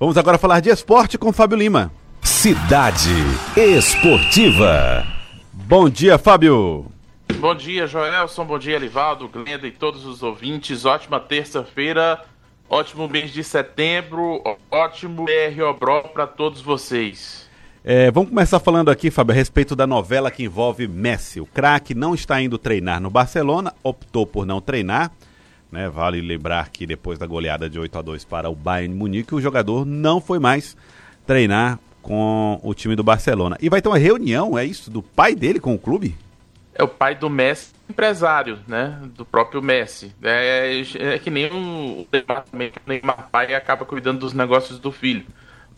Vamos agora falar de esporte com Fábio Lima. Cidade Esportiva. Bom dia, Fábio. Bom dia, Joelson. Bom dia, Livaldo, Glenda e todos os ouvintes. Ótima terça-feira, ótimo mês de setembro, ótimo BR Obró para todos vocês. É, vamos começar falando aqui, Fábio, a respeito da novela que envolve Messi. O craque não está indo treinar no Barcelona, optou por não treinar. Né? Vale lembrar que depois da goleada de 8 a 2 para o Bayern Munique, o jogador não foi mais treinar com o time do Barcelona. E vai ter uma reunião, é isso, do pai dele com o clube? É o pai do Messi, empresário, né? Do próprio Messi. É, é que nem o Neymar pai acaba cuidando dos negócios do filho.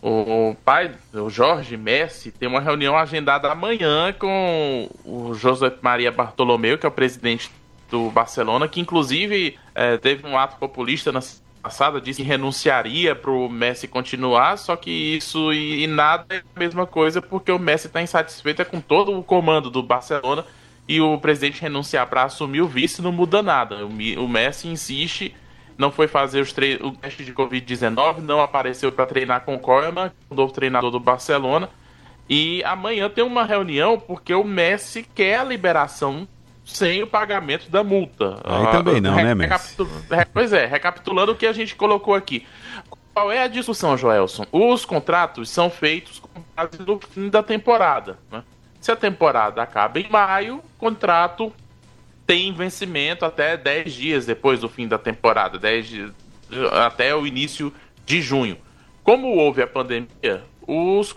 O pai, o Jorge Messi, tem uma reunião agendada amanhã com o José Maria Bartolomeu, que é o presidente do Barcelona, que inclusive é, teve um ato populista na passada, disse que renunciaria para o Messi continuar, só que isso e, e, nada é a mesma coisa, porque o Messi está insatisfeito é com todo o comando do Barcelona e o presidente renunciar para assumir o vice não muda nada. O, o Messi insiste não foi fazer os o teste de Covid-19, não apareceu para treinar com o Koeman, o novo treinador do Barcelona. E amanhã tem uma reunião porque o Messi quer a liberação sem o pagamento da multa. Aí ah, também não, né, Messi? Pois é, recapitulando o que a gente colocou aqui. Qual é a discussão, Joelson? Os contratos são feitos com base no fim da temporada. Né? Se a temporada acaba em maio, o contrato tem vencimento até 10 dias depois do fim da temporada, 10 dias, até o início de junho. Como houve a pandemia, os,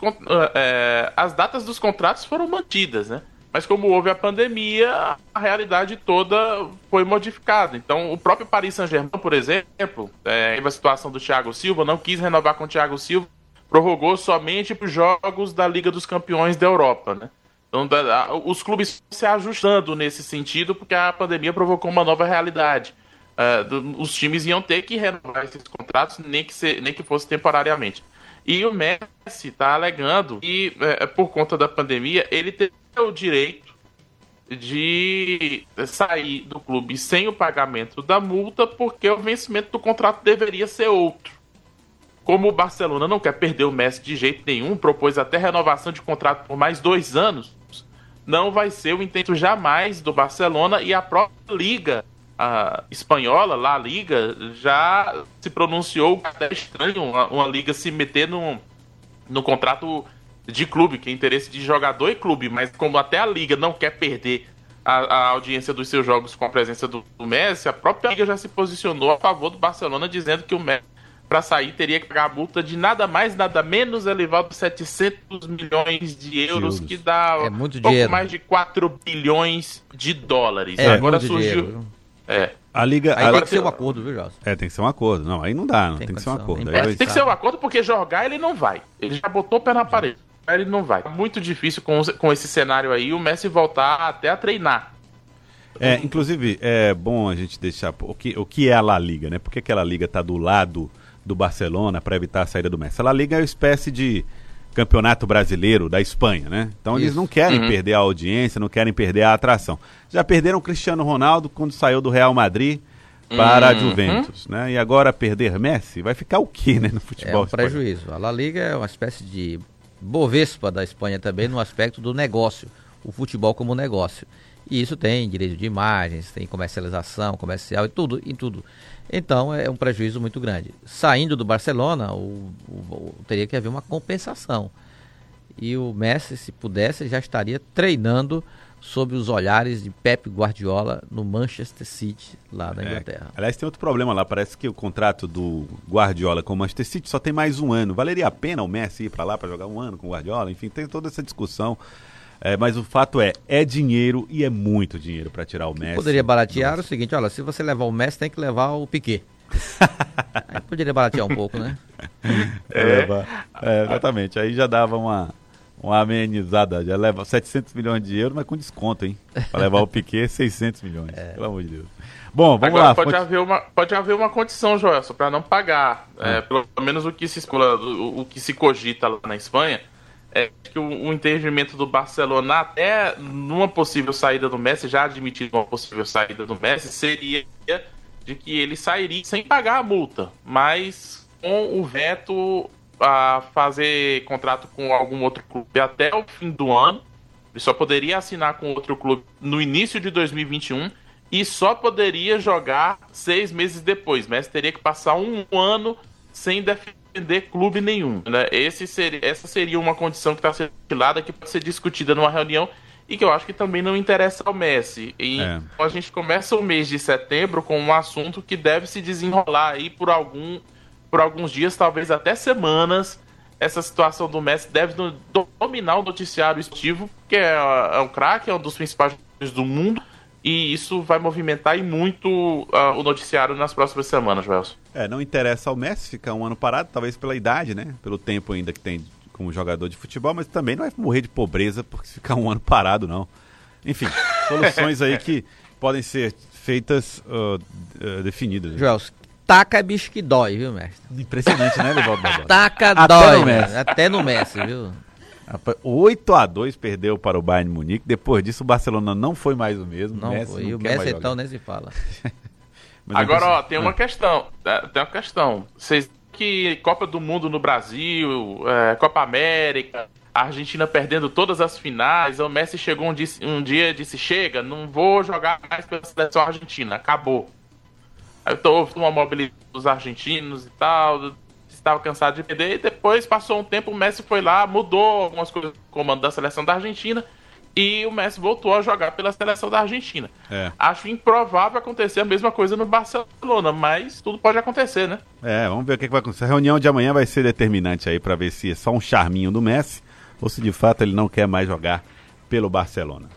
é, as datas dos contratos foram mantidas, né? Mas como houve a pandemia, a realidade toda foi modificada. Então, o próprio Paris Saint-Germain, por exemplo, é, a situação do Thiago Silva, não quis renovar com o Thiago Silva, prorrogou somente para os jogos da Liga dos Campeões da Europa, né? Então, os clubes se ajustando nesse sentido, porque a pandemia provocou uma nova realidade. Uh, os times iam ter que renovar esses contratos, nem que, se, nem que fosse temporariamente. E o Messi está alegando que, é, por conta da pandemia, ele tem o direito de sair do clube sem o pagamento da multa, porque o vencimento do contrato deveria ser outro. Como o Barcelona não quer perder o Messi de jeito nenhum, propôs até renovação de contrato por mais dois anos, não vai ser o intento jamais do Barcelona e a própria Liga a espanhola, lá a Liga, já se pronunciou até estranho uma, uma, liga se meter no, no contrato de clube, que é interesse de jogador e clube, mas como até a Liga não quer perder a, a audiência dos seus jogos com a presença do, do Messi, a própria Liga já se posicionou a favor do Barcelona, dizendo que o Messi para sair teria que pagar a multa de nada mais, nada menos elevado de 700 milhões de euros, que dá é muito pouco dinheiro. mais de 4 bilhões de dólares. É Agora surgiu. Dinheiro. É. A Liga. Aí tem que ser um acordo, viu, Jorge? É, tem que ser um acordo. Não, aí não dá, não. Tem, tem que ser um acordo. É, tem que ser um acordo porque jogar ele não vai. Ele já botou o pé na parede. Ele não vai. Muito difícil com, com esse cenário aí o Messi voltar até a treinar. É, inclusive, é bom a gente deixar o que, o que é a La Liga, né? Por que aquela liga tá do lado do Barcelona para evitar a saída do Messi. A La Liga é uma espécie de campeonato brasileiro da Espanha, né? Então Isso. eles não querem uhum. perder a audiência, não querem perder a atração. Já perderam o Cristiano Ronaldo quando saiu do Real Madrid para uhum. a Juventus, né? E agora perder Messi, vai ficar o quê, né, no futebol? É um prejuízo. A La Liga é uma espécie de Bovespa da Espanha também no aspecto do negócio, o futebol como negócio. E isso tem direito de imagens, tem comercialização, comercial e tudo, e tudo. Então é um prejuízo muito grande. Saindo do Barcelona, o, o, teria que haver uma compensação. E o Messi, se pudesse, já estaria treinando sob os olhares de Pep Guardiola no Manchester City, lá na é, Inglaterra. Aliás, tem outro problema lá. Parece que o contrato do Guardiola com o Manchester City só tem mais um ano. Valeria a pena o Messi ir para lá para jogar um ano com o Guardiola? Enfim, tem toda essa discussão. É, mas o fato é, é dinheiro e é muito dinheiro para tirar o Messi. Poderia baratear o seguinte, olha, se você levar o Messi, tem que levar o Piquet. Aí poderia baratear um pouco, né? É, é, exatamente. Aí já dava uma, uma amenizada. Já leva 700 milhões de euros, mas com desconto, hein? Para levar o Piquet, 600 milhões. É. Pelo amor de Deus. Bom, vamos Agora, lá. Pode, haver uma, pode haver uma condição, Joelson, para não pagar. É, pelo menos o que, se, o, o que se cogita lá na Espanha é que o, o, entendimento do Barcelona, até numa possível saída do Messi, já admitido uma possível saída do Messi, seria de que ele sairia sem pagar a multa, mas com o veto a fazer contrato com algum outro clube até o fim do ano. Ele só poderia assinar com outro clube no início de 2021 e só poderia jogar seis meses depois. Messi teria que passar um ano sem defender clube nenhum. Né? Esse seria, essa seria uma condição que está sendo estilada, que pode ser discutida numa reunião e que eu acho que também não interessa ao Messi. E é. a gente começa o mês de setembro com um assunto que deve se desenrolar aí por algum por alguns dias, talvez até semanas. Essa situação do Messi deve dominar o noticiário esportivo, que é, é um craque, é um dos principais do mundo, e isso vai movimentar e muito uh, o noticiário nas próximas semanas, Welson. É, não interessa ao Messi ficar um ano parado, talvez pela idade, né? Pelo tempo ainda que tem como jogador de futebol, mas também não vai morrer de pobreza porque ficar um ano parado, não. Enfim, soluções aí que podem ser feitas, uh, uh, definidas. Joel, taca é bicho que dói, viu, mestre? Impressionante, né, Levaldo Barbosa? Taca Até dói, no Messi. Até no Messi, viu? 8 a 2 perdeu para o Bayern Munique. Depois disso, o Barcelona não foi mais o mesmo. Não Messi foi. Não e o Messi então nem se fala. Agora, ó, tem uma ah. questão. É, tem uma questão. Vocês que Copa do Mundo no Brasil, é, Copa América, a Argentina perdendo todas as finais, o Messi chegou um dia, um dia e disse: Chega, não vou jogar mais pela seleção argentina, acabou. Aí uma mobilização dos argentinos e tal, estava cansado de perder, e depois passou um tempo, o Messi foi lá, mudou algumas coisas no comando da seleção da Argentina e o Messi voltou a jogar pela seleção da Argentina. É. Acho improvável acontecer a mesma coisa no Barcelona, mas tudo pode acontecer, né? É, vamos ver o que, vai acontecer. A reunião de amanhã vai ser determinante aí para ver se é só um charminho do Messi ou se de fato ele não quer mais jogar pelo Barcelona.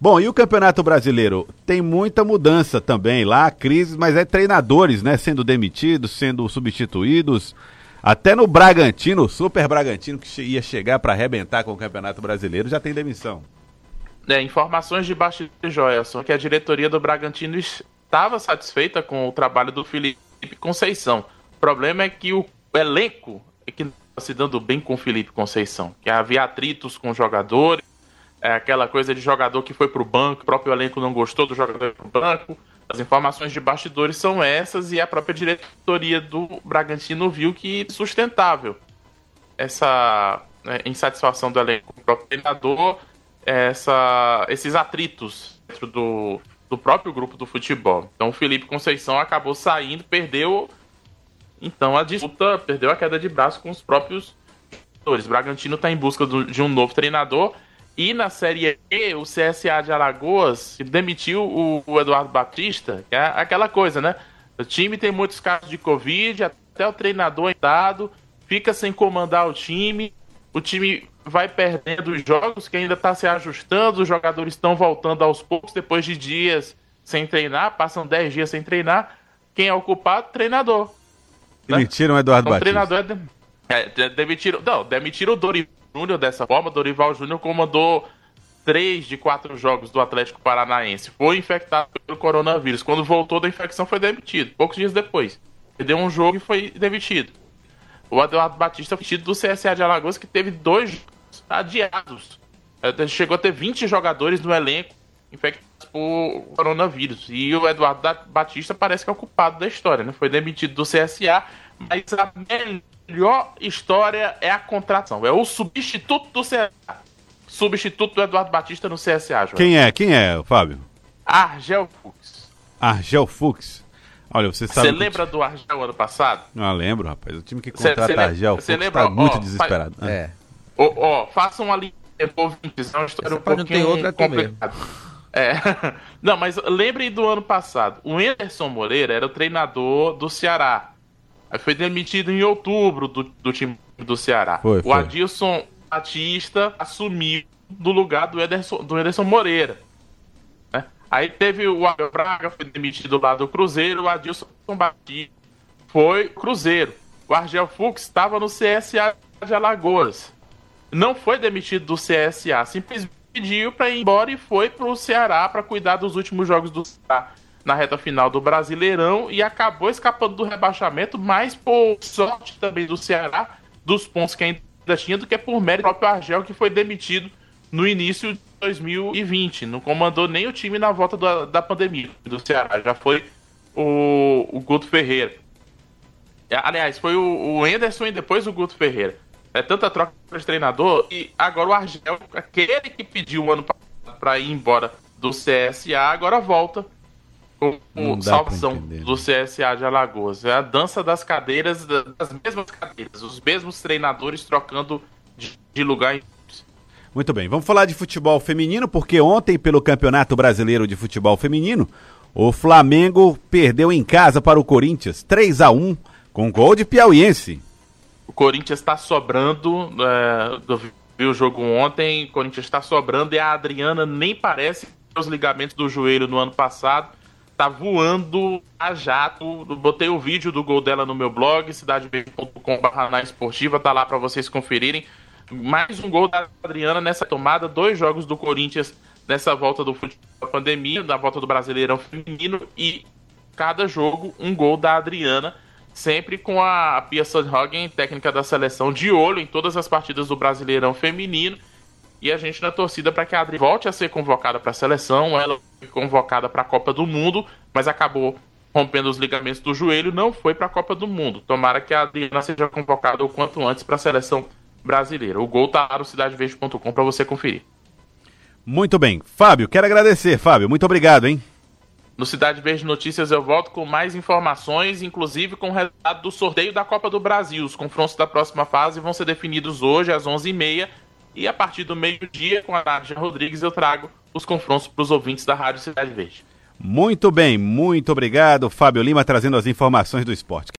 Bom, e o Campeonato Brasileiro? Tem muita mudança também lá, crise, mas é treinadores, né? Sendo demitidos, sendo substituídos. Até no Bragantino, o Super Bragantino, que ia chegar para arrebentar com o Campeonato Brasileiro, já tem demissão. É, informações de baixo de Joelson, que a diretoria do Bragantino estava satisfeita com o trabalho do Felipe Conceição. O problema é que o elenco é que está se dando bem com o Felipe Conceição, que havia atritos com jogadores, é aquela coisa de jogador que foi para o banco, o próprio elenco não gostou do jogador para o banco. As informações de bastidores são essas e a própria diretoria do Bragantino viu que sustentável essa né, insatisfação do elenco. O próprio treinador essa, esses atritos dentro do, do próprio grupo do futebol. Então o Felipe Conceição acabou saindo, perdeu então a disputa, perdeu a queda de braço com os próprios jogadores. Bragantino está em busca do, de um novo treinador. E na Série E, o CSA de Alagoas demitiu o, o Eduardo Batista, que é aquela coisa, né? O time tem muitos casos de Covid, até o treinador é dado, fica sem comandar o time, o time vai perdendo os jogos, que ainda está se ajustando, os jogadores estão voltando aos poucos depois de dias sem treinar, passam 10 dias sem treinar. Quem é o culpado? Treinador. Né? Demitiram o Eduardo então, Batista. treinador é, de... é, demitiram, não, demitiram o Dorival Júnior dessa forma. Dorival Júnior comandou três de quatro jogos do Atlético Paranaense. Foi infectado pelo coronavírus. Quando voltou da infecção, foi demitido. Poucos dias depois. Perdeu um jogo e foi demitido. O Eduardo Batista foi demitido do CSA de Alagoas, que teve dois adiados. Chegou a ter 20 jogadores no elenco infectados por coronavírus. E o Eduardo Batista parece que é o culpado da história, né? Foi demitido do CSA, mas a melhor história é a contratação. É o substituto do CSA. Substituto do Eduardo Batista no CSA, João. Quem é? Quem é, Fábio? Argel Fux. Argel Fux. Olha, você sabe. Você lembra do Argel ano passado? Não, lembro, rapaz. O time que contrata cê, cê Argel Fux está muito desesperado. É. Ó, oh, façam ali ouvintes, é uma história Essa um pouquinho tem outra complicada. É. Não, mas lembrem do ano passado. O Anderson Moreira era o treinador do Ceará. Foi demitido em outubro do, do time do Ceará. Foi, foi. O Adilson Batista assumiu do lugar do Ederson, do Ederson Moreira. Né? Aí teve o Abel Braga, foi demitido lá do Cruzeiro, o Adilson Batista foi Cruzeiro. O Argel Fux estava no CSA de Alagoas não foi demitido do CSA, simplesmente pediu para ir embora e foi para o Ceará para cuidar dos últimos jogos do Ceará na reta final do Brasileirão e acabou escapando do rebaixamento, mais por sorte também do Ceará, dos pontos que ainda tinha, do que por mérito do próprio Argel, que foi demitido no início de 2020. Não comandou nem o time na volta da, da pandemia do Ceará, já foi o, o Guto Ferreira. É, aliás, foi o, o Anderson e depois o Guto Ferreira. É tanta troca de treinador e agora o Argel, aquele que pediu o ano para ir embora do CSA, agora volta com o salvação do né? CSA de Alagoas. É a dança das cadeiras, das mesmas cadeiras, os mesmos treinadores trocando de, de lugar. Muito bem, vamos falar de futebol feminino, porque ontem, pelo Campeonato Brasileiro de Futebol Feminino, o Flamengo perdeu em casa para o Corinthians 3 a 1 com gol de Piauiense. O Corinthians está sobrando. É, eu vi o jogo ontem. O Corinthians está sobrando e a Adriana nem parece os ligamentos do joelho no ano passado. Tá voando a jato. Botei o vídeo do gol dela no meu blog, cidadeb.com.br na esportiva, tá lá para vocês conferirem. Mais um gol da Adriana nessa tomada, dois jogos do Corinthians nessa volta do futebol da pandemia, da volta do Brasileirão Feminino e cada jogo um gol da Adriana sempre com a Pia Sandhagen, técnica da seleção, de olho em todas as partidas do Brasileirão Feminino. E a gente na torcida para que a Adri volte a ser convocada para a seleção. Ela foi convocada para a Copa do Mundo, mas acabou rompendo os ligamentos do joelho, não foi para a Copa do Mundo. Tomara que a Adriana seja convocada o quanto antes para a seleção brasileira. O gol tá no cidadeverde.com para você conferir. Muito bem. Fábio, quero agradecer, Fábio. Muito obrigado, hein? No Cidade Verde Notícias eu volto com mais informações, inclusive com o resultado do sorteio da Copa do Brasil. Os confrontos da próxima fase vão ser definidos hoje às 11h30 e a partir do meio-dia, com a Nádia Rodrigues, eu trago os confrontos para os ouvintes da Rádio Cidade Verde. Muito bem, muito obrigado, Fábio Lima, trazendo as informações do esporte.